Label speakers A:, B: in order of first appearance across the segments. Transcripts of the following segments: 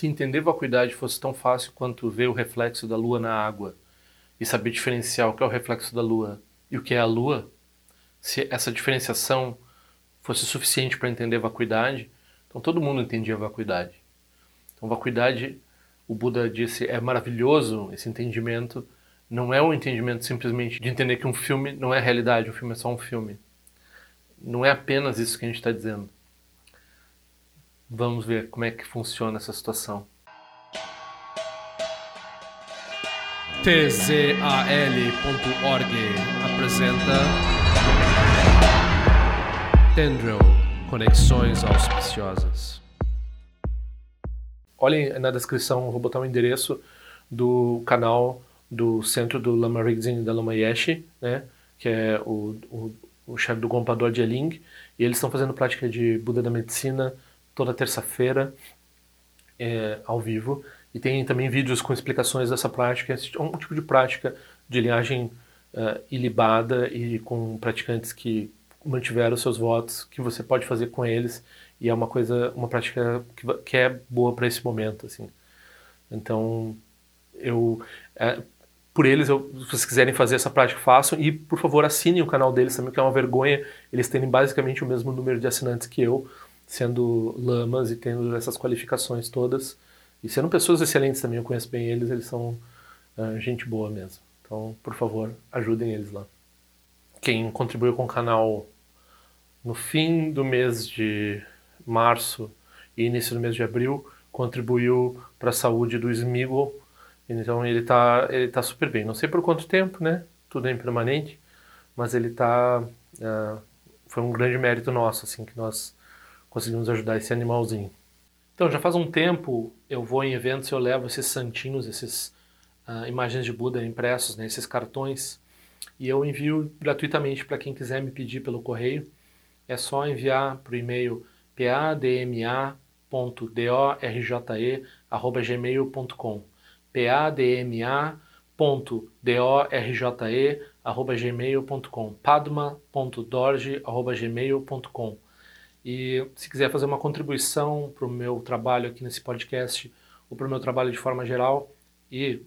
A: se entender vacuidade fosse tão fácil quanto ver o reflexo da lua na água e saber diferenciar o que é o reflexo da lua e o que é a lua, se essa diferenciação fosse suficiente para entender vacuidade, então todo mundo entendia vacuidade. Então, vacuidade, o Buda disse, é maravilhoso esse entendimento. Não é um entendimento simplesmente de entender que um filme não é realidade, um filme é só um filme. Não é apenas isso que a gente está dizendo. Vamos ver como é que funciona essa situação.
B: tzal.org apresenta Tendril Conexões Auspiciosas.
A: Olhem na descrição, vou botar o um endereço do canal do Centro do Lama Ringzin da Lama Yeshe, né, que é o, o, o chefe do Gompador de Eling, e eles estão fazendo prática de Buda da Medicina, toda terça-feira é, ao vivo. E tem também vídeos com explicações dessa prática. É um tipo de prática de linhagem uh, ilibada e com praticantes que mantiveram seus votos, que você pode fazer com eles. E é uma coisa, uma prática que, que é boa para esse momento. assim. Então, eu. É, por eles, eu, se vocês quiserem fazer essa prática, façam. E, por favor, assinem o canal deles também, que é uma vergonha eles terem basicamente o mesmo número de assinantes que eu sendo lamas e tendo essas qualificações todas. E sendo pessoas excelentes também, eu conheço bem eles, eles são uh, gente boa mesmo. Então, por favor, ajudem eles lá. Quem contribuiu com o canal no fim do mês de março e início do mês de abril, contribuiu para a saúde do Smigol. Então ele está ele tá super bem. Não sei por quanto tempo, né? Tudo é impermanente, mas ele está uh, ah, foi um grande mérito nosso, assim, que nós conseguimos ajudar esse animalzinho. Então, já faz um tempo eu vou em eventos e eu levo esses santinhos, essas uh, imagens de Buda impressos, né, esses cartões, e eu envio gratuitamente para quem quiser me pedir pelo correio. É só enviar para o e-mail padma.dorje.gmail.com padma.dorje.gmail.com padma.dorje.gmail.com e se quiser fazer uma contribuição para o meu trabalho aqui nesse podcast, ou para o meu trabalho de forma geral, e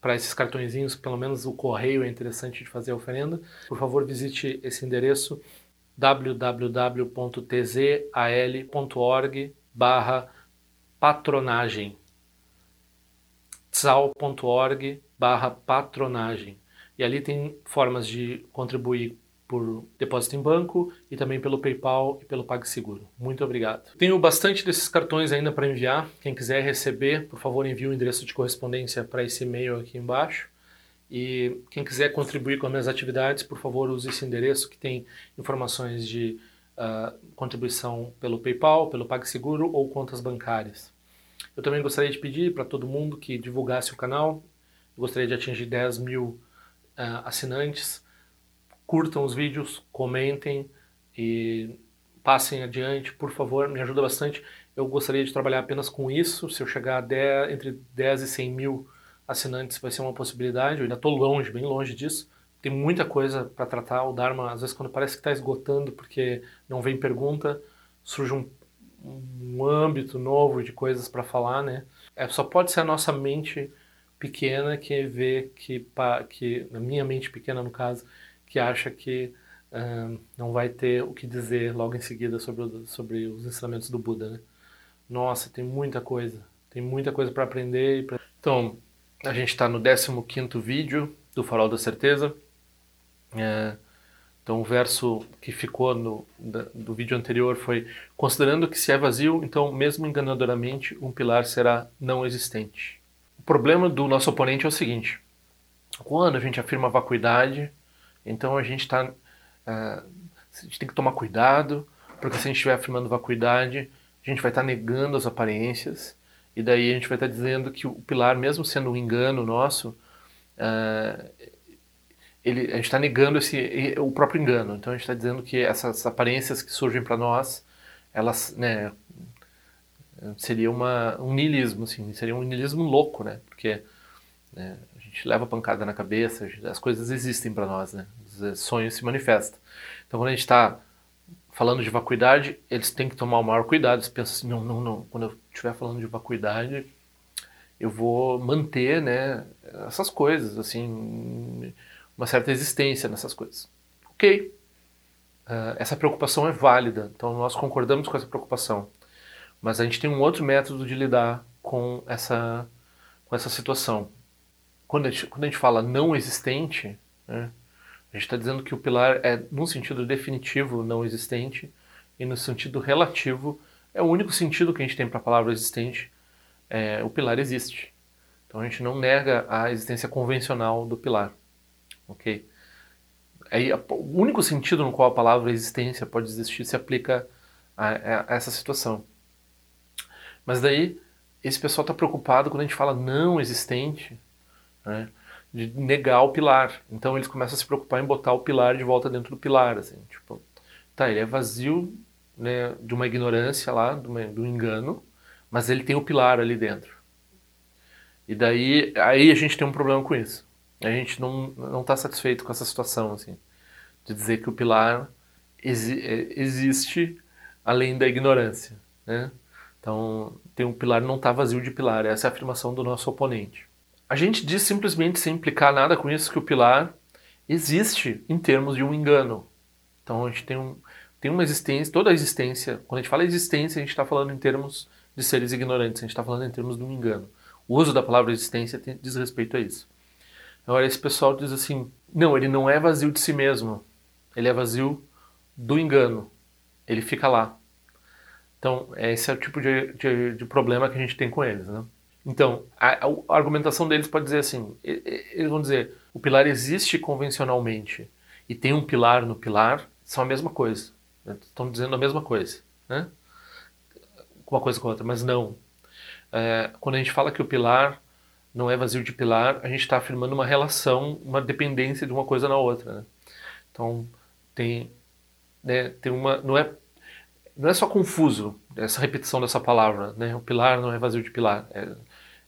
A: para esses cartõezinhos, pelo menos o correio é interessante de fazer a oferenda, por favor visite esse endereço www.tzal.org barra patronagem. Tzal.org barra patronagem. E ali tem formas de contribuir por depósito em banco e também pelo PayPal e pelo PagSeguro. Muito obrigado. Tenho bastante desses cartões ainda para enviar. Quem quiser receber, por favor, envie o endereço de correspondência para esse e-mail aqui embaixo. E quem quiser contribuir com as minhas atividades, por favor, use esse endereço que tem informações de uh, contribuição pelo PayPal, pelo PagSeguro ou contas bancárias. Eu também gostaria de pedir para todo mundo que divulgasse o canal. Eu gostaria de atingir 10 mil uh, assinantes curtam os vídeos, comentem e passem adiante, por favor, me ajuda bastante. Eu gostaria de trabalhar apenas com isso, se eu chegar a 10, entre 10 e 100 mil assinantes vai ser uma possibilidade, eu ainda estou longe, bem longe disso. Tem muita coisa para tratar, o Dharma às vezes quando parece que está esgotando porque não vem pergunta, surge um, um âmbito novo de coisas para falar, né? É, só pode ser a nossa mente pequena que vê que, que, na minha mente pequena no caso, que acha que não vai ter o que dizer logo em seguida sobre, sobre os ensinamentos do Buda. Né? Nossa, tem muita coisa, tem muita coisa para aprender. Pra... Então, a gente está no 15 vídeo do Farol da Certeza. É, então, o verso que ficou no, da, do vídeo anterior foi: Considerando que se é vazio, então, mesmo enganadoramente, um pilar será não existente. O problema do nosso oponente é o seguinte: quando a gente afirma vacuidade, então a gente está. Uh, ah, a gente tem que tomar cuidado, porque se a gente estiver afirmando vacuidade, a gente vai estar tá negando as aparências, e daí a gente vai estar tá dizendo que o pilar, mesmo sendo um engano nosso, uh, ele, a gente está negando esse, o próprio engano. Então a gente está dizendo que essas aparências que surgem para nós, elas, né, seria uma, um niilismo, assim, seria um niilismo louco, né? Porque né, gente leva pancada na cabeça, as coisas existem para nós, né? Os sonhos se manifestam. Então, quando a gente está falando de vacuidade, eles têm que tomar o maior cuidado. Eles pensam assim, não, não, não. Quando eu estiver falando de vacuidade, eu vou manter, né, essas coisas, assim, uma certa existência nessas coisas. Ok, uh, essa preocupação é válida, então nós concordamos com essa preocupação, mas a gente tem um outro método de lidar com essa, com essa situação. Quando a gente, quando a gente fala não existente, né, a gente está dizendo que o pilar é, num sentido definitivo, não existente, e no sentido relativo, é o único sentido que a gente tem para a palavra existente, é, o pilar existe. Então a gente não nega a existência convencional do pilar, ok? Aí, o único sentido no qual a palavra existência pode existir se aplica a, a, a essa situação. Mas daí, esse pessoal está preocupado quando a gente fala não existente, né? de negar o pilar. Então eles começam a se preocupar em botar o pilar de volta dentro do pilar, assim, tipo, tá, ele é vazio né, de uma ignorância lá, de, um engano, mas ele tem o pilar ali dentro. E daí aí a gente tem um problema com isso. A gente não não está satisfeito com essa situação, assim, de dizer que o pilar exi é, existe além da ignorância, né? Então, tem um pilar não está vazio de pilar. Essa é a afirmação do nosso oponente. A gente diz simplesmente, sem implicar nada com isso, que o pilar existe em termos de um engano. Então a gente tem, um, tem uma existência, toda a existência, quando a gente fala existência, a gente está falando em termos de seres ignorantes, a gente está falando em termos de um engano. O uso da palavra existência tem, diz respeito a isso. Agora, esse pessoal diz assim: não, ele não é vazio de si mesmo, ele é vazio do engano, ele fica lá. Então, esse é o tipo de, de, de problema que a gente tem com eles. Né? Então, a, a, argumentação deles pode dizer assim: eles vão dizer, o pilar existe convencionalmente e tem um pilar no pilar, são a mesma coisa. Né? Estão dizendo a mesma coisa, né? Uma coisa com a outra, mas não. É, quando a gente fala que o pilar não é vazio de pilar, a gente está afirmando uma relação, uma dependência de uma coisa na outra. Né? Então, tem, né, tem uma. Não é, não é só confuso essa repetição dessa palavra, né? O pilar não é vazio de pilar. É,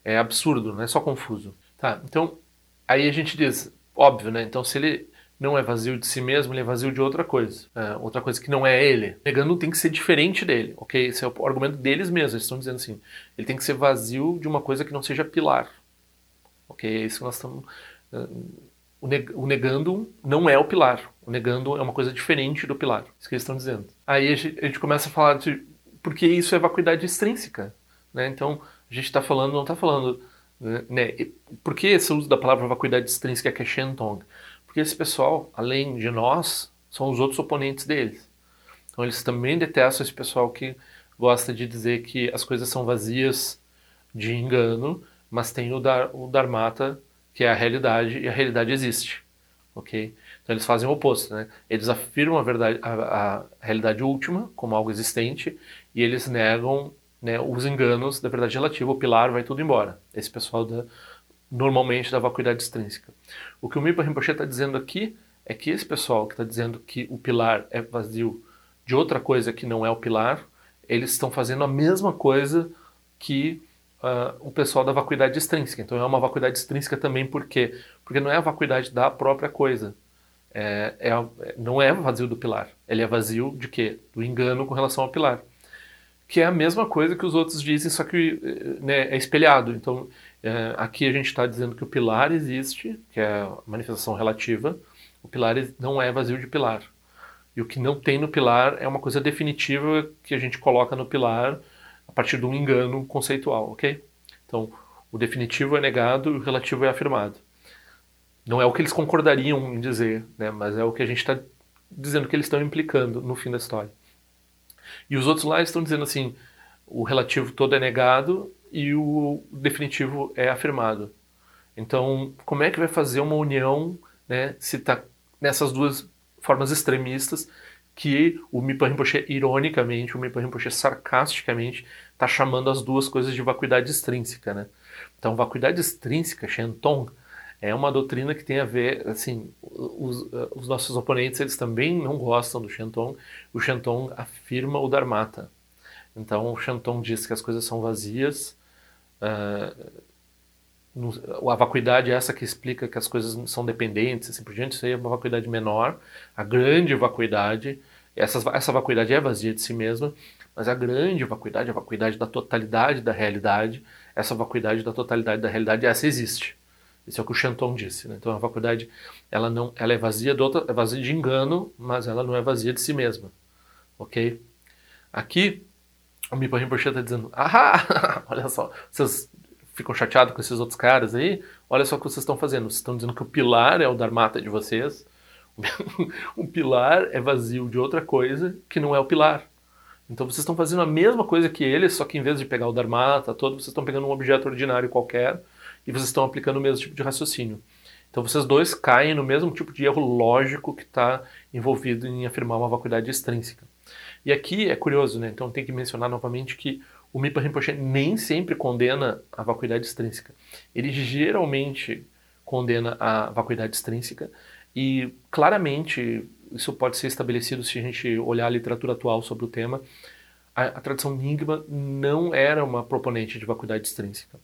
A: é absurdo, não é só confuso. Tá, então, aí a gente diz, óbvio, né? Então, se ele não é vazio de si mesmo, ele é vazio de outra coisa. É, outra coisa que não é ele. Negando tem que ser diferente dele, ok? Esse é o argumento deles mesmos. Eles estão dizendo assim: ele tem que ser vazio de uma coisa que não seja pilar. Ok? É isso que nós estamos. O negando não é o pilar. O negando é uma coisa diferente do pilar. Isso que eles estão dizendo. Aí a gente, a gente começa a falar de. Porque isso é vacuidade extrínseca. Né? Então, a gente está falando, não está falando. Né, por que esse uso da palavra vacuidade extrínseca que é Shentong? Porque esse pessoal, além de nós, são os outros oponentes deles. Então eles também detestam esse pessoal que gosta de dizer que as coisas são vazias de engano, mas tem o, dar, o Dharmata, que é a realidade, e a realidade existe. ok? Então eles fazem o oposto. Né? Eles afirmam a, verdade, a, a realidade última como algo existente, e eles negam né, os enganos da verdade relativa, o pilar vai tudo embora. Esse pessoal da, normalmente da vacuidade extrínseca. O que o Mipa Rinpoche está dizendo aqui é que esse pessoal que está dizendo que o pilar é vazio de outra coisa que não é o pilar, eles estão fazendo a mesma coisa que uh, o pessoal da vacuidade extrínseca. Então é uma vacuidade extrínseca também por quê? Porque não é a vacuidade da própria coisa. É, é, não é vazio do pilar. Ele é vazio de quê? Do engano com relação ao pilar que é a mesma coisa que os outros dizem, só que né, é espelhado. Então, é, aqui a gente está dizendo que o pilar existe, que é a manifestação relativa, o pilar não é vazio de pilar. E o que não tem no pilar é uma coisa definitiva que a gente coloca no pilar a partir de um engano conceitual, ok? Então, o definitivo é negado e o relativo é afirmado. Não é o que eles concordariam em dizer, né, mas é o que a gente está dizendo que eles estão implicando no fim da história. E os outros lá estão dizendo assim, o relativo todo é negado e o definitivo é afirmado. Então, como é que vai fazer uma união, né, se está nessas duas formas extremistas que o Mipa Rinpoche, ironicamente, o Mipa Rinpoche sarcasticamente, está chamando as duas coisas de vacuidade extrínseca, né? Então, vacuidade extrínseca, Shenton, é uma doutrina que tem a ver, assim, os, os nossos oponentes eles também não gostam do Shenton. O Shenton afirma o Dharmata. Então o Shenton diz que as coisas são vazias. Uh, a vacuidade é essa que explica que as coisas são dependentes, assim por diante. Isso aí é uma vacuidade menor. A grande vacuidade, essa, essa vacuidade é vazia de si mesma, Mas a grande vacuidade, a vacuidade da totalidade da realidade, essa vacuidade da totalidade da realidade, essa existe. Isso é o que o Chanton disse. Né? Então a vacuidade ela não, ela é vazia de outra, é vazia de engano, mas ela não é vazia de si mesma, ok? Aqui o Mipa Rinpoche está dizendo, ah, olha só, vocês ficam chateados com esses outros caras aí? Olha só o que vocês estão fazendo. Vocês estão dizendo que o pilar é o Dharmata de vocês. o pilar é vazio de outra coisa que não é o pilar. Então vocês estão fazendo a mesma coisa que eles, só que em vez de pegar o Dharmata todo, vocês estão pegando um objeto ordinário qualquer e vocês estão aplicando o mesmo tipo de raciocínio. Então vocês dois caem no mesmo tipo de erro lógico que está envolvido em afirmar uma vacuidade extrínseca. E aqui é curioso, né? Então tem que mencionar novamente que o Mipa Rinpoche nem sempre condena a vacuidade extrínseca. Ele geralmente condena a vacuidade extrínseca e claramente isso pode ser estabelecido se a gente olhar a literatura atual sobre o tema. A, a tradição Nyingma não era uma proponente de vacuidade extrínseca.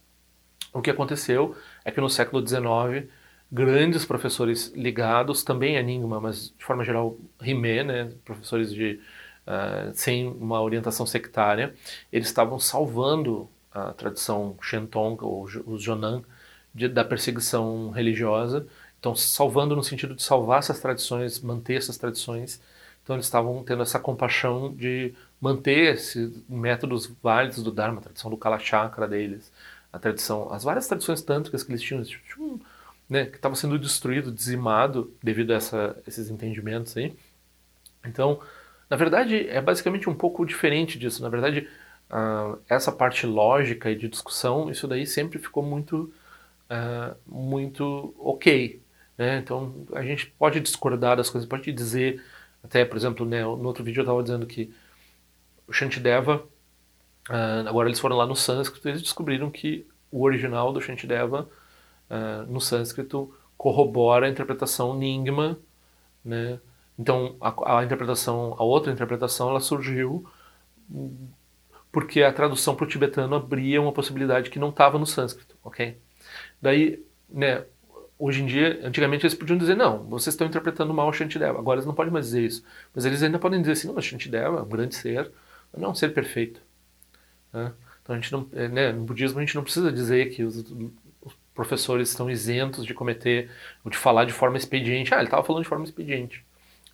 A: O que aconteceu é que no século XIX, grandes professores ligados, também a Nyingma, mas de forma geral Rimé, né, professores de, uh, sem uma orientação sectária, eles estavam salvando a tradição Shenton, ou os Jonan, de, da perseguição religiosa. Então, salvando no sentido de salvar essas tradições, manter essas tradições. Então, eles estavam tendo essa compaixão de manter esses métodos válidos do Dharma, a tradição do Kala Chakra deles, a tradição, as várias tradições tântricas que eles tinham, tipo, né, que estava sendo destruído, dizimado devido a essa, esses entendimentos aí. Então, na verdade, é basicamente um pouco diferente disso. Na verdade, uh, essa parte lógica e de discussão, isso daí sempre ficou muito, uh, muito ok. Né? Então, a gente pode discordar das coisas, pode dizer, até, por exemplo, né, no outro vídeo eu estava dizendo que o Shantideva Uh, agora eles foram lá no sânscrito e eles descobriram que o original do Shantideva uh, no sânscrito corrobora a interpretação Nyingma, né? Então a, a, interpretação, a outra interpretação, ela surgiu porque a tradução para o tibetano abria uma possibilidade que não estava no sânscrito, ok? Daí, né? Hoje em dia, antigamente eles podiam dizer não, vocês estão interpretando mal o Shantideva. Agora eles não podem mais dizer isso, mas eles ainda podem dizer assim, não, o Shantideva é um grande ser, não é um ser perfeito. Né? Então a gente não, é, né, no budismo a gente não precisa dizer que os, os, professores estão isentos de cometer ou de falar de forma expediente. Ah, ele estava falando de forma expediente.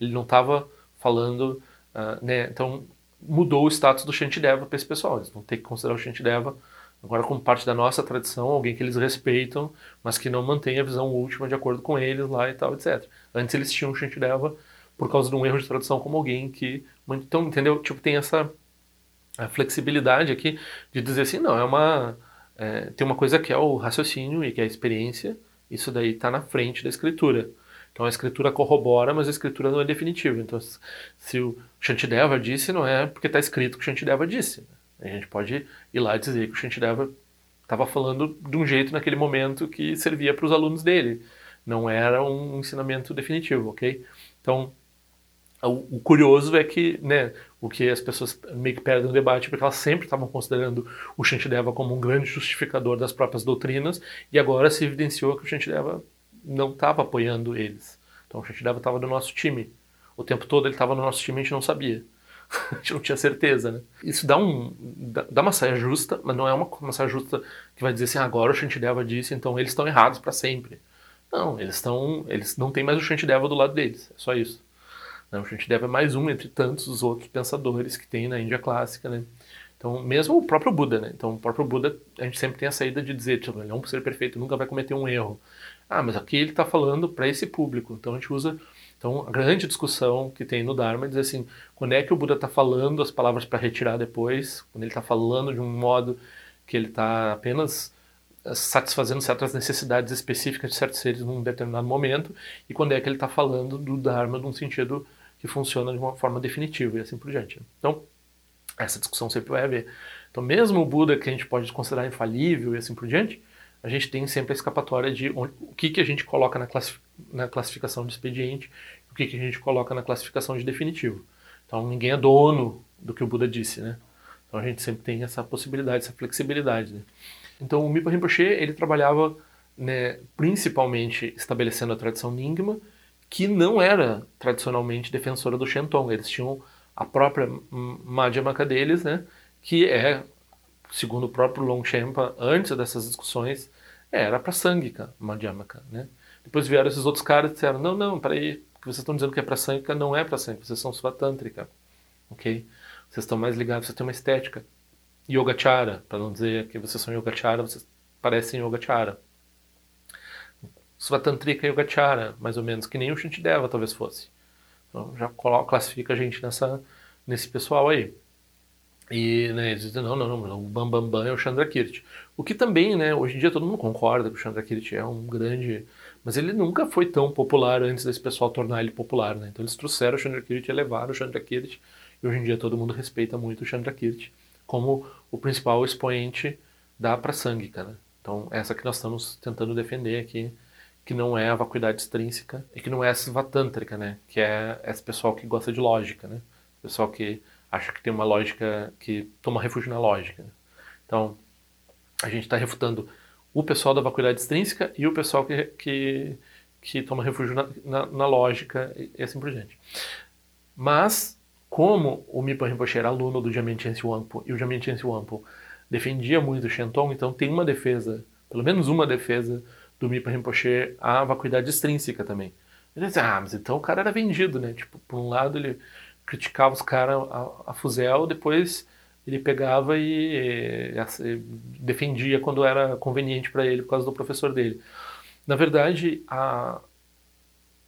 A: Ele não estava falando, uh, né? Então mudou o status do Shantideva para esse pessoal. Eles vão ter que considerar o Shantideva agora como parte da nossa tradição, alguém que eles respeitam, mas que não mantém a visão última de acordo com eles lá e tal, etc. Antes eles tinham o Shantideva por causa de um erro de tradução como alguém que então entendeu tipo tem essa a flexibilidade aqui de dizer assim, não, é uma é, tem uma coisa que é o raciocínio e que é a experiência, isso daí está na frente da escritura. Então a escritura corrobora, mas a escritura não é definitiva. Então se o Shantideva disse, não é porque está escrito que o Shantideva disse. A gente pode ir lá dizer que o Shantideva estava falando de um jeito naquele momento que servia para os alunos dele. Não era um ensinamento definitivo, ok? Então o, curioso é que, né, o que as pessoas meio que perdem no debate, porque elas sempre estavam considerando o Shantideva como um grande justificador das próprias doutrinas, e agora se evidenciou que o Shantideva não estava apoiando eles. Então o Shantideva estava no nosso time. O tempo todo ele estava no nosso time e a gente não sabia. a gente não tinha certeza, né? Isso dá, um, dá, uma saia justa, mas não é uma, uma saia justa que vai dizer assim, agora o Shantideva disse, então eles estão errados para sempre. Não, eles estão, eles não têm mais o Shantideva do lado deles, é só isso. Né? O Shantideva é mais um entre tantos os outros pensadores que tem na Índia clássica, né? Então, mesmo o próprio Buda, né? Então, o próprio Buda, a gente sempre tem a saída de dizer, tipo, ele é um ser perfeito, nunca vai cometer um erro. Ah, mas aqui ele está falando para esse público. Então, a gente usa... Então, a grande discussão que tem no Dharma é dizer assim, quando é que o Buda está falando as palavras para retirar depois, quando ele está falando de um modo que ele está apenas eh, satisfazendo certas necessidades específicas de certos seres num determinado momento, e quando é que ele está falando do Dharma num sentido funciona de uma forma definitiva e assim por diante. Então, essa discussão sempre vai haver. Então, mesmo o Buda, que a gente pode considerar infalível e assim por diante, a gente tem sempre a escapatória de onde, o que, que a gente coloca na, na classificação de expediente, o que, que a gente coloca na classificação de definitivo. Então, ninguém é dono do que o Buda disse, né? Então, a gente sempre tem essa possibilidade, essa flexibilidade. Né? Então, o Mipa Rinpoche, ele trabalhava né, principalmente estabelecendo a tradição Nyingma, que não era tradicionalmente defensora do Shenton. Eles tinham a própria Madhyamaka deles, né, que é, segundo o próprio Longchenpa, antes dessas discussões, era para Sangika, Madhyamaka, né. Depois vieram esses outros caras e disseram, não, não, peraí, o que vocês estão dizendo que é para Sangika não é para Sangika, vocês são Svatântrika, ok? Vocês estão mais ligados, vocês têm uma estética. Yogachara, para não dizer que vocês são Yogachara, vocês parecem Yogachara. Svatantrika Yogachara, mais ou menos, que nem o Shantideva talvez fosse. Então já coloca, classifica a gente nessa, nesse pessoal aí. E né, eles dizem, não, não, não, o Bambambam Bam Bam é o Chandrakirti. O que também, né, hoje em dia todo mundo concorda que o Chandrakirti é um grande... Mas ele nunca foi tão popular antes desse pessoal tornar ele popular, né? Então eles trouxeram o Chandrakirti e levaram o Chandrakirti. E hoje em dia todo mundo respeita muito o Chandrakirti como o principal expoente da Prasangika, né? Então essa que nós estamos tentando defender aqui que não é a vacuidade extrínseca e que não é essa vatântrica, né? Que é esse pessoal que gosta de lógica, né? Pessoal que acha que tem uma lógica que toma refúgio na lógica. Né? Então, a gente está refutando o pessoal da vacuidade extrínseca e o pessoal que, que, que toma refúgio na, na, na, lógica e assim por diante. Mas, como o Mipa Rinpoche era aluno do Jamien Chensi Wampo e o Jamien Chensi Wampo defendia muito o Shenton, então tem uma defesa, pelo menos uma defesa do Mipa Rinpoche à vacuidade extrínseca também. Ele disse, ah, mas então o cara era vendido, né? Tipo, por um lado ele criticava os caras a, a, fuzel, depois ele pegava e, e, e defendia quando era conveniente para ele por causa do professor dele. Na verdade, a,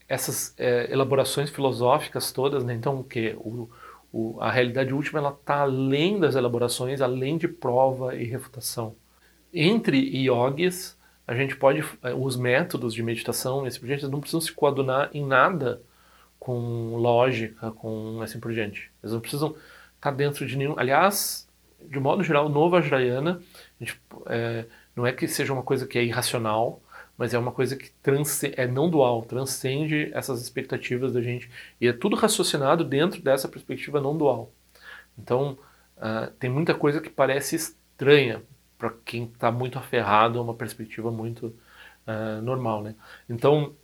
A: essas é, elaborações filosóficas todas, né? então o que o, o, a realidade última ela está além das elaborações, além de prova e refutação. Entre yogis a gente pode, eh, os métodos de meditação, esse por diante, não precisam se coadunar em nada com lógica, com assim por diante. Eles não precisam estar dentro de nenhum. Aliás, de modo geral, no Vajrayana, é, não é que seja uma coisa que é irracional, mas é uma coisa que é não dual, transcende essas expectativas da gente. E é tudo raciocinado dentro dessa perspectiva não dual. Então, uh, tem muita coisa que parece estranha para quem está muito aferrado a uma perspectiva muito uh, normal, né? Então,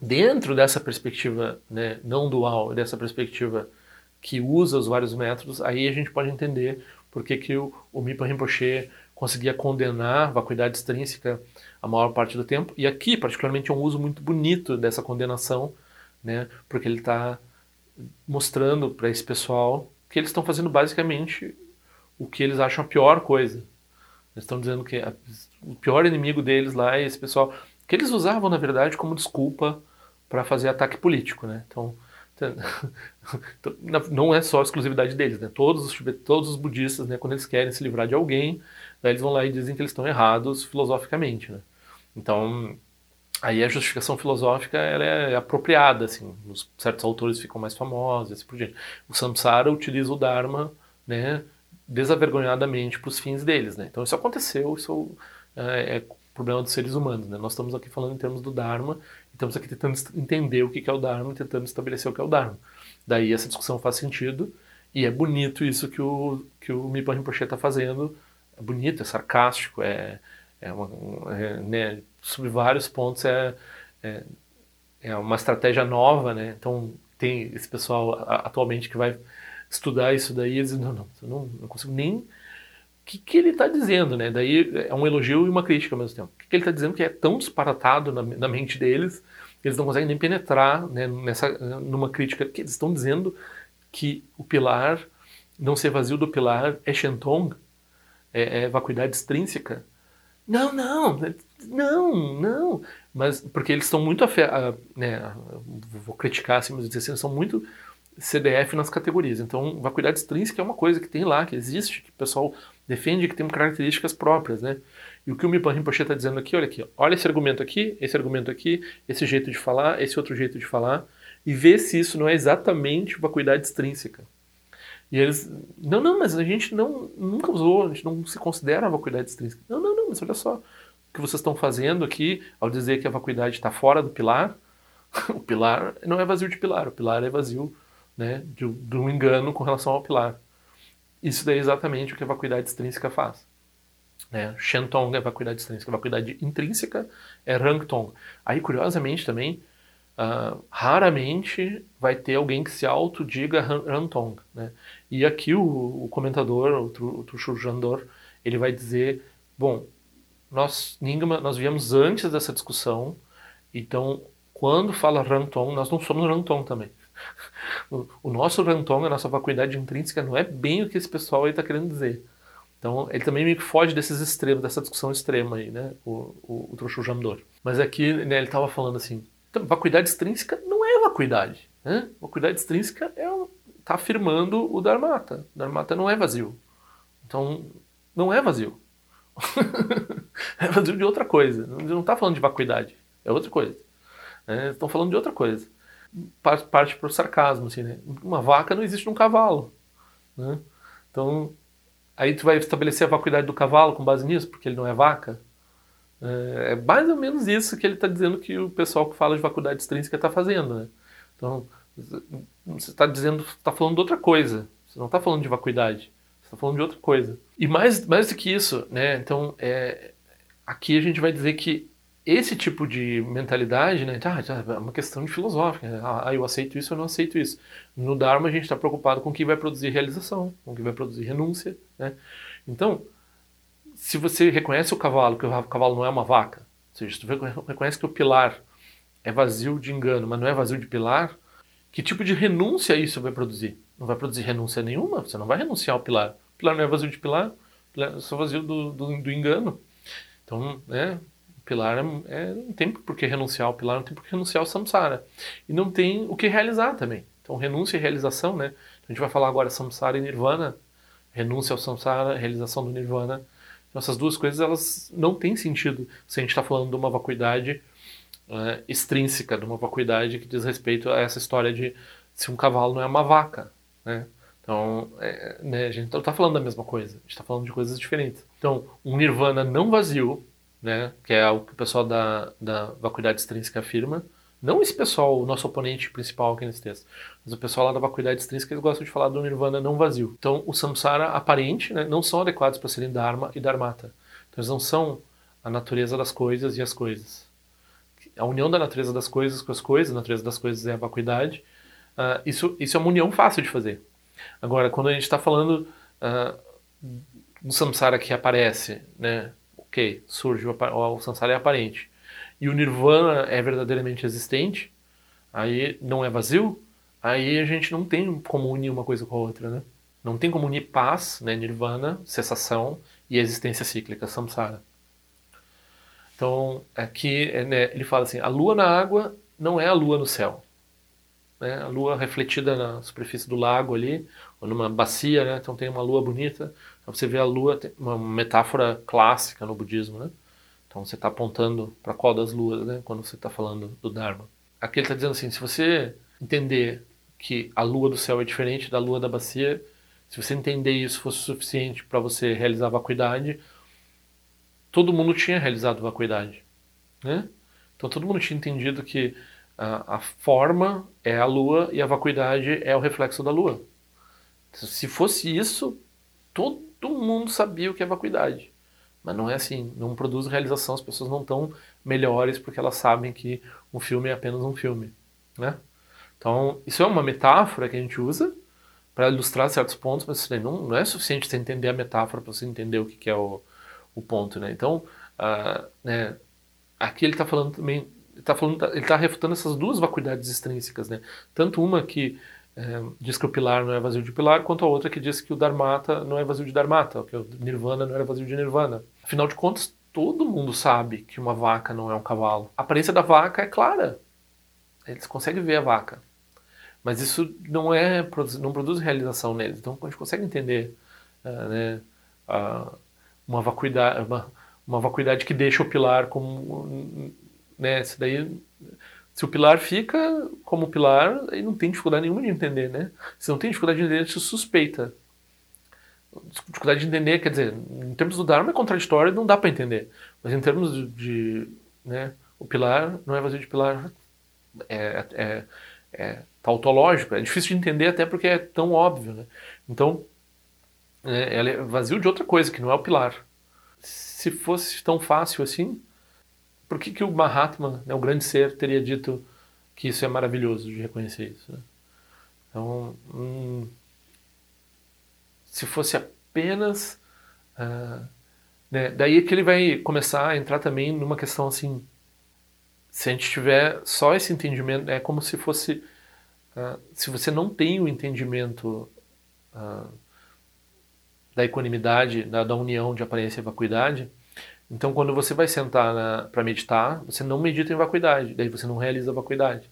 A: dentro dessa perspectiva né, não dual, dessa perspectiva que usa os vários métodos, aí a gente pode entender por que, que o, o Mipa Rinpoche conseguia condenar vacuidade extrínseca a maior parte do tempo. E aqui, particularmente, é um uso muito bonito dessa condenação, né, porque ele está mostrando para esse pessoal que eles estão fazendo basicamente o que eles acham a pior coisa, eles estão dizendo que a, o pior inimigo deles lá é esse pessoal que eles usavam na verdade como desculpa para fazer ataque político, né? Então não é só exclusividade deles, né? Todos os todos os budistas, né, quando eles querem se livrar de alguém, daí eles vão lá e dizem que eles estão errados filosoficamente, né? Então aí a justificação filosófica ela é apropriada, assim, os certos autores ficam mais famosos, assim por diante. O Samsara utiliza o Dharma, né, desavergonhadamente para os fins deles. Né? Então isso aconteceu, isso é, é problema dos seres humanos. Né? Nós estamos aqui falando em termos do Dharma, estamos aqui tentando entender o que é o Dharma tentando estabelecer o que é o Dharma. Daí essa discussão faz sentido, e é bonito isso que o, que o Mipa Rinpoche está fazendo. É bonito, é sarcástico, é, é, uma, é né, sobre vários pontos é, é, é uma estratégia nova, né? Então tem esse pessoal atualmente que vai estudar isso daí, eles não, não, não, não consigo nem... O que, que ele está dizendo, né? Daí é um elogio e uma crítica ao mesmo tempo. O que, que ele está dizendo que é tão disparatado na, na mente deles, eles não conseguem nem penetrar né, nessa, numa crítica, que eles estão dizendo que o pilar, não ser vazio do pilar, é Shentong, é, é vacuidade extrínseca. Não, não, não, não. Mas porque eles estão muito, né, vou criticar assim, mas assim, eles são muito CDF nas categorias. Então, vacuidade extrínseca é uma coisa que tem lá, que existe, que o pessoal defende, que tem características próprias, né? E o que o Mipan Rinpoche está dizendo aqui, olha aqui, olha esse argumento aqui, esse argumento aqui, esse jeito de falar, esse outro jeito de falar, e vê se isso não é exatamente vacuidade extrínseca. E eles, não, não, mas a gente não, nunca usou, a gente não se considera vacuidade extrínseca. Não, não, não, mas olha só, o que vocês estão fazendo aqui, ao dizer que a vacuidade está fora do pilar, o pilar não é vazio de pilar, o pilar é vazio né, de, de um engano com relação ao pilar. Isso daí é exatamente o que a vacuidade extrínseca faz. Né? Shentong é vacuidade extrínseca, vacuidade intrínseca é Rangtong. Aí, curiosamente também, uh, raramente vai ter alguém que se autodiga Rantong. Né? E aqui o, o comentador, o, o Jandor, ele vai dizer, bom, nós, Ningma, nós viemos antes dessa discussão, então quando fala Rantong, nós não somos Rantong também. O, nosso Rantong, a nossa vacuidade intrínseca, não é bem o que esse pessoal aí está querendo dizer. Então, ele também meio que foge desses extremos, dessa discussão extrema aí, né? O, o, o Jamdor. Mas aqui, né, ele estava falando assim, então, vacuidade extrínseca não é vacuidade, né? Vacuidade extrínseca é tá afirmando o Dharmata. O Dharmata não é vazio. Então, não é vazio. é vazio de outra coisa. Não está falando de vacuidade. É outra coisa. É, estão falando de outra coisa. Parte, para o sarcasmo, assim, né? Uma vaca não existe num cavalo. Né? Então, Aí tu vai estabelecer a vacuidade do cavalo com base nisso, porque ele não é vaca. É, é mais ou menos isso que ele está dizendo que o pessoal que fala de vacuidade extrínseca está fazendo. Né? Então, você está dizendo, está falando de outra coisa. Você não está falando de vacuidade. Você está falando de outra coisa. E mais, mais do que isso, né? Então, é, aqui a gente vai dizer que esse tipo de mentalidade, né? Ah, é uma questão de filosófica. Né? Ah, eu aceito isso, eu não aceito isso. No Dharma a gente está preocupado com o que vai produzir realização, com o que vai produzir renúncia, né? Então, se você reconhece o cavalo, que o cavalo não é uma vaca, ou seja, se você reconhece que o pilar é vazio de engano, mas não é vazio de pilar, que tipo de renúncia isso vai produzir? Não vai produzir renúncia nenhuma, você não vai renunciar ao pilar. O pilar não é vazio de pilar, é só vazio do, do, do engano. Então, né, pilar é, é, não tem por que renunciar ao pilar, não tem por que renunciar ao samsara. E não tem o que realizar também. Então, renúncia e realização, né? A gente vai falar agora samsara e nirvana, renúncia ao samsara, realização do nirvana. Então, essas duas coisas, elas não têm sentido se a gente está falando de uma vacuidade é, extrínseca, de uma vacuidade que diz respeito a essa história de se um cavalo não é uma vaca, né? Então, é, né, a gente não está falando da mesma coisa, a gente está falando de coisas diferentes. Então, um nirvana não vazio, né, que é o que o pessoal da, da vacuidade extrínseca afirma. Não esse pessoal, o nosso oponente principal aqui nesse texto, mas o pessoal lá da vacuidade extrínseca, eles gostam de falar do nirvana não vazio. Então, o samsara aparente né, não são adequados para serem dharma e dharmata. Então, eles não são a natureza das coisas e as coisas. A união da natureza das coisas com as coisas, a natureza das coisas é a vacuidade. Uh, isso, isso é uma união fácil de fazer. Agora, quando a gente está falando uh, do samsara que aparece, né, ok, surge o, o samsara é aparente, e o nirvana é verdadeiramente existente, aí não é vazio, aí a gente não tem como unir uma coisa com a outra, né? Não tem como unir paz, né, nirvana, cessação e existência cíclica, samsara. Então, aqui né, ele fala assim: a lua na água não é a lua no céu. Né? A lua refletida na superfície do lago ali, ou numa bacia, né? então tem uma lua bonita. Você vê a lua, uma metáfora clássica no budismo, né? Então você está apontando para qual das luas, né? Quando você está falando do Dharma. Aqui ele está dizendo assim: se você entender que a lua do céu é diferente da lua da bacia, se você entender isso fosse suficiente para você realizar a vacuidade, todo mundo tinha realizado vacuidade, né? Então todo mundo tinha entendido que a, a forma é a lua e a vacuidade é o reflexo da lua. Se fosse isso, todo mundo sabia o que é vacuidade. Mas não é assim, não produz realização, as pessoas não estão melhores porque elas sabem que um filme é apenas um filme. Né? Então, isso é uma metáfora que a gente usa para ilustrar certos pontos, mas não, não é suficiente você entender a metáfora para você entender o que, que é o, o ponto. Né? Então, uh, né, aqui ele está falando também, ele está está refutando essas duas vacuidades extrínsecas, né? tanto uma que é, diz que o pilar não é vazio de pilar, quanto a outra que diz que o Dharmata não é vazio de Dharmata, que o Nirvana não era vazio de Nirvana. Afinal de contas, todo mundo sabe que uma vaca não é um cavalo. A aparência da vaca é clara. Eles conseguem ver a vaca. Mas isso não é não produz realização neles. Então a gente consegue entender uh, né, uh, uma vacuidade uma, uma vacuidade que deixa o pilar como né, isso daí se o pilar fica como pilar, aí não tem dificuldade nenhuma de entender, né? Se não tem dificuldade de entender, se suspeita. Dificuldade de entender, quer dizer, em termos do Dharma é contraditório não dá para entender. Mas em termos de, de, né, o pilar não é vazio de pilar, é, é, é tautológico, é difícil de entender até porque é tão óbvio, né? Então, é, ela é vazio de outra coisa, que não é o pilar. Se fosse tão fácil assim, por que, que o Mahatma, né, o grande ser, teria dito que isso é maravilhoso de reconhecer isso. Né? Então, hum, se fosse apenas. Uh, né, daí é que ele vai começar a entrar também numa questão assim. Se a gente tiver só esse entendimento, é como se fosse. Uh, se você não tem o entendimento uh, da equanimidade, da, da, união de aparência e vacuidade, então quando você vai sentar para meditar, você não medita em vacuidade, daí você não realiza a vacuidade.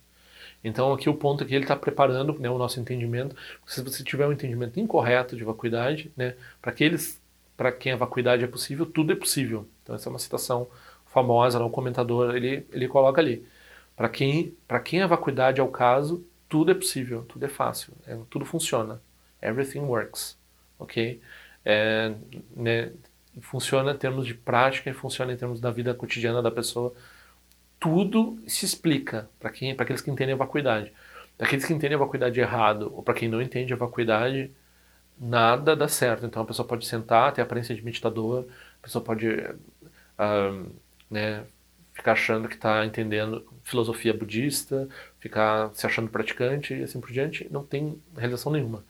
A: Então aqui o ponto é que ele está preparando né, o nosso entendimento. Se você tiver um entendimento incorreto de vacuidade, né, para aqueles para quem a vacuidade é possível, tudo é possível. Então essa é uma citação famosa, né, o comentador ele ele coloca ali. Para quem quem a vacuidade é o caso, tudo é possível, tudo é fácil, é, tudo funciona. Everything works, ok? É, né, funciona em termos de prática e funciona em termos da vida cotidiana da pessoa tudo se explica para quem, para aqueles que entendem a vacuidade. Para aqueles que entendem a vacuidade errado ou para quem não entende a vacuidade, nada dá certo. Então a pessoa pode sentar, ter a aparência de meditador, a pessoa pode uh, né, ficar achando que está entendendo filosofia budista, ficar se achando praticante e assim por diante, não tem realização nenhuma.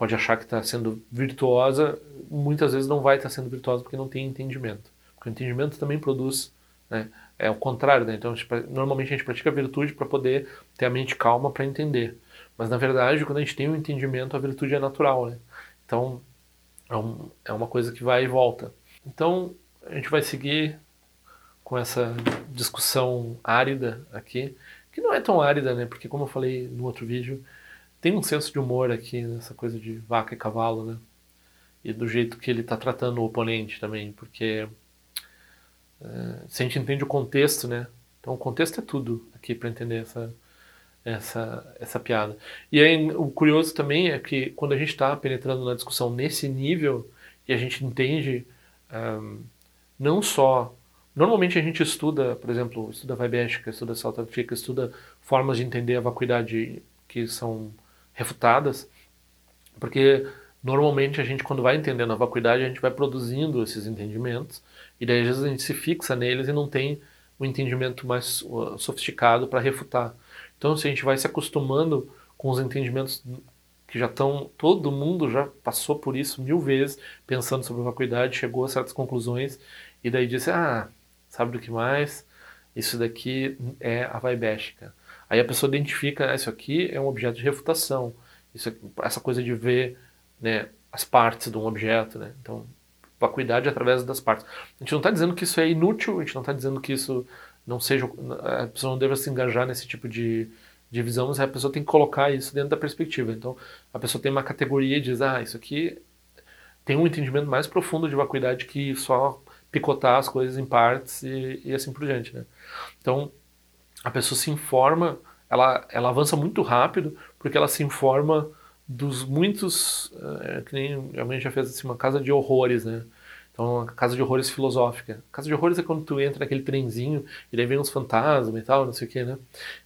A: Pode achar que está sendo virtuosa, muitas vezes não vai estar tá sendo virtuosa porque não tem entendimento. Porque o entendimento também produz né, é o contrário, né? Então, normalmente a gente pratica a virtude para poder ter a mente calma para entender. Mas na verdade, quando a gente tem um entendimento, a virtude é natural, né? Então, é, um, é uma coisa que vai e volta. Então, a gente vai seguir com essa discussão árida aqui, que não é tão árida, né? Porque como eu falei no outro vídeo, tem um senso de humor aqui nessa coisa de vaca e cavalo, né? E do jeito que ele está tratando o oponente também, porque é, se a gente entende o contexto, né? Então o contexto é tudo aqui para entender essa, essa, essa piada. E aí o curioso também é que quando a gente está penetrando na discussão nesse nível e a gente entende um, não só Normalmente a gente estuda, por exemplo, estuda vibe ética, estuda saltafica, estuda formas de entender a vacuidade que são refutadas, porque normalmente a gente quando vai entendendo a vacuidade, a gente vai produzindo esses entendimentos e daí às vezes a gente se fixa neles e não tem um entendimento mais uh, sofisticado para refutar. Então se a gente vai se acostumando com os entendimentos que já estão, todo mundo já passou por isso mil vezes, pensando sobre vacuidade, chegou a certas conclusões e daí disse, ah, sabe do que mais? Isso daqui é a vaibética. Aí a pessoa identifica, ah, isso aqui é um objeto de refutação. Isso, essa coisa de ver né, as partes de um objeto, né? Então vacuidade através das partes. A gente não está dizendo que isso é inútil, a gente não está dizendo que isso não seja. A pessoa não deva se engajar nesse tipo de, de visão, mas a pessoa tem que colocar isso dentro da perspectiva. Então, a pessoa tem uma categoria e diz: ah, isso aqui tem um entendimento mais profundo de vacuidade que só picotar as coisas em partes e, e assim por diante. Né? Então, a pessoa se informa, ela, ela avança muito rápido porque ela se informa dos muitos, é, que nem a gente já fez assim, uma casa de horrores, né? Então, uma casa de horrores filosófica. Casa de horrores é quando tu entra naquele trenzinho e daí vem uns fantasmas e tal, não sei o que, né?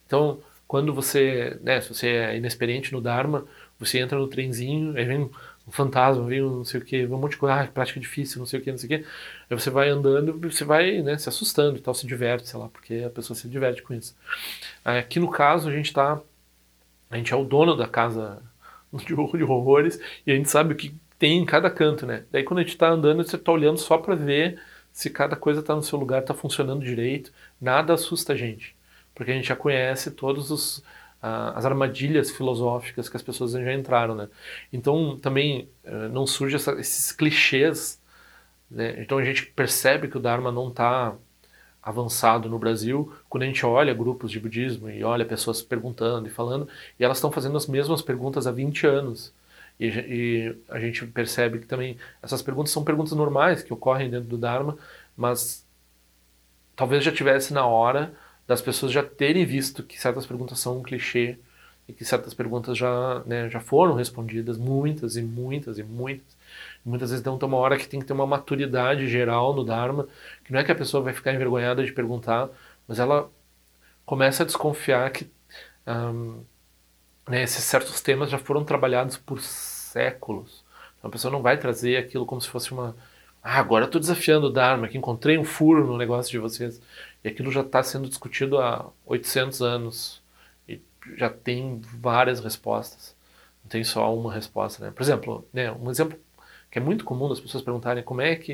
A: Então, quando você, né, se você é inexperiente no Dharma, você entra no trenzinho, aí vem um fantasma, vem um não sei o que, um monte de coisa, ah, prática difícil, não sei o que, não sei o que. Aí você vai andando, você vai né, se assustando e tal, se diverte, sei lá, porque a pessoa se diverte com isso. Aqui no caso, a gente tá, a gente é o dono da casa de horrores e a gente sabe o que tem em cada canto, né? Daí quando a gente está andando, você está olhando só para ver se cada coisa está no seu lugar, está funcionando direito. Nada assusta a gente, porque a gente já conhece todos os as armadilhas filosóficas que as pessoas já entraram, né? Então também eh, não surge essa, esses clichês, né? Então a gente percebe que o Dharma não está avançado no Brasil, quando a gente olha grupos de budismo e olha pessoas perguntando e falando, e elas estão fazendo as mesmas perguntas há 20 anos. E, e, a gente percebe que também essas perguntas são perguntas normais que ocorrem dentro do Dharma, mas talvez já tivesse na hora das pessoas já terem visto que certas perguntas são um clichê e que certas perguntas já, né, já foram respondidas, muitas e muitas e muitas. Muitas vezes então tem uma hora que tem que ter uma maturidade geral no Dharma, que não é que a pessoa vai ficar envergonhada de perguntar, mas ela começa a desconfiar que um, né, esses certos temas já foram trabalhados por séculos. Então a pessoa não vai trazer aquilo como se fosse uma. Ah, agora estou desafiando o Dharma, que encontrei um furo no negócio de vocês. E aquilo já está sendo discutido há 800 anos. já tem várias respostas. Não tem só uma resposta, né? Por exemplo, né, um exemplo que é muito comum das pessoas perguntarem como é que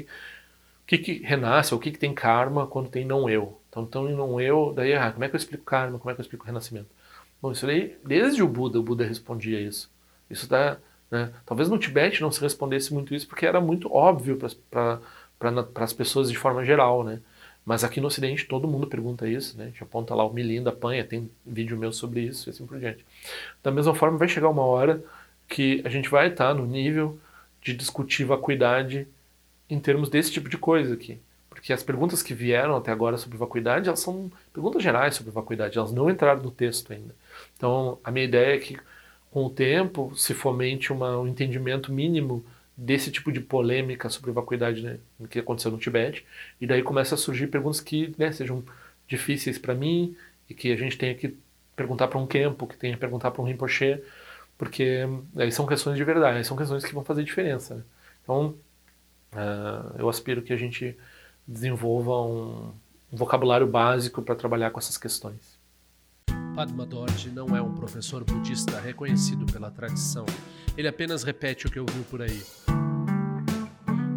A: o que, que renasce ou o que, que tem karma quando tem não eu. Então, então não eu, daí ah, como é que eu explico karma, como é que eu explico renascimento? Bom, isso aí, desde o Buda, o Buda respondia isso. Isso dá, né? Talvez no Tibete não se respondesse muito isso porque era muito óbvio para as pessoas de forma geral, né? Mas aqui no Ocidente todo mundo pergunta isso, né? A gente aponta lá o Milinda apanha, tem vídeo meu sobre isso e assim por diante. Da mesma forma, vai chegar uma hora que a gente vai estar no nível de discutir vacuidade em termos desse tipo de coisa aqui. Porque as perguntas que vieram até agora sobre vacuidade, elas são perguntas gerais sobre vacuidade, elas não entraram no texto ainda. Então, a minha ideia é que com o tempo se fomente uma, um entendimento mínimo desse tipo de polêmica sobre vacuidade né, que aconteceu no Tibete, e daí começa a surgir perguntas que né, sejam difíceis para mim e que a gente tenha que perguntar para um Kempo, que tenha que perguntar para um Rinpoche, porque aí são questões de verdade, são questões que vão fazer diferença. Né? Então, uh, eu aspiro que a gente desenvolva um, um vocabulário básico para trabalhar com essas questões.
B: Padma Dorje não é um professor budista reconhecido pela tradição. Ele apenas repete o que ouviu por aí.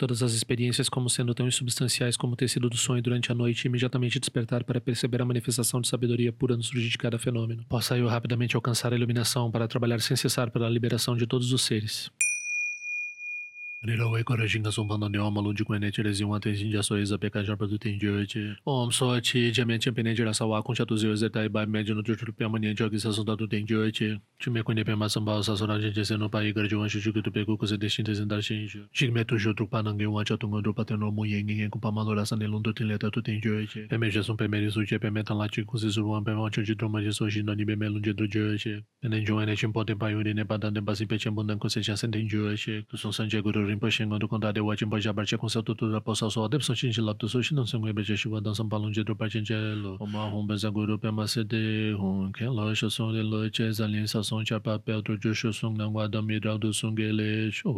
A: todas as experiências como sendo tão insubstanciais como o tecido do sonho durante a noite e imediatamente despertar para perceber a manifestação de sabedoria pura no surgir de cada fenômeno. Possa eu rapidamente alcançar a iluminação para trabalhar sem cessar pela liberação de todos os seres. Nilo wei kore shinga sumpa nande oma lunji kwen neche le zingwa ten shinja so eza peka jarpa du ten jio eche. Om so eche jamen chenpe neche la sawa kuncha tu zio zeta e iba ime jino tu chulu piyama nyen choki sa sonda tu ten jio eche. Chume kwen nepe ma samba sa sora jen jese no pa igar jo wanshu chuki tu peku kuse deshin te zindar shen ijo. Shigme tu shio trukpa nange wancha tunga drupa ten romu yen ngen kupa malo la sanne lundu ten leta tu ten jio eche. Peme jesun peme risu che peme tan la chi kuse suruwan peme wancho chi droma jeso e e shin no nibe me lunje du jio eche. Penen jo ene chenpo ten pa yuri ne pa dan ten pasi pe chenpo nan kuse chasen ten jio eche. Kusun sanje guru rinpoche ngon dukon dade wachin pa jabar che konsa tu tu rapa sa so adep san shin shi lap tu so shin nonsen gwe beche shiwa dan san palung je drupa chin che lo oma hong ben zang guru pe ma se de hong ken lo sho song de lo che zan lin sa song cha pa pe tu jo sho song nang wa dam mi rao du song ge le sho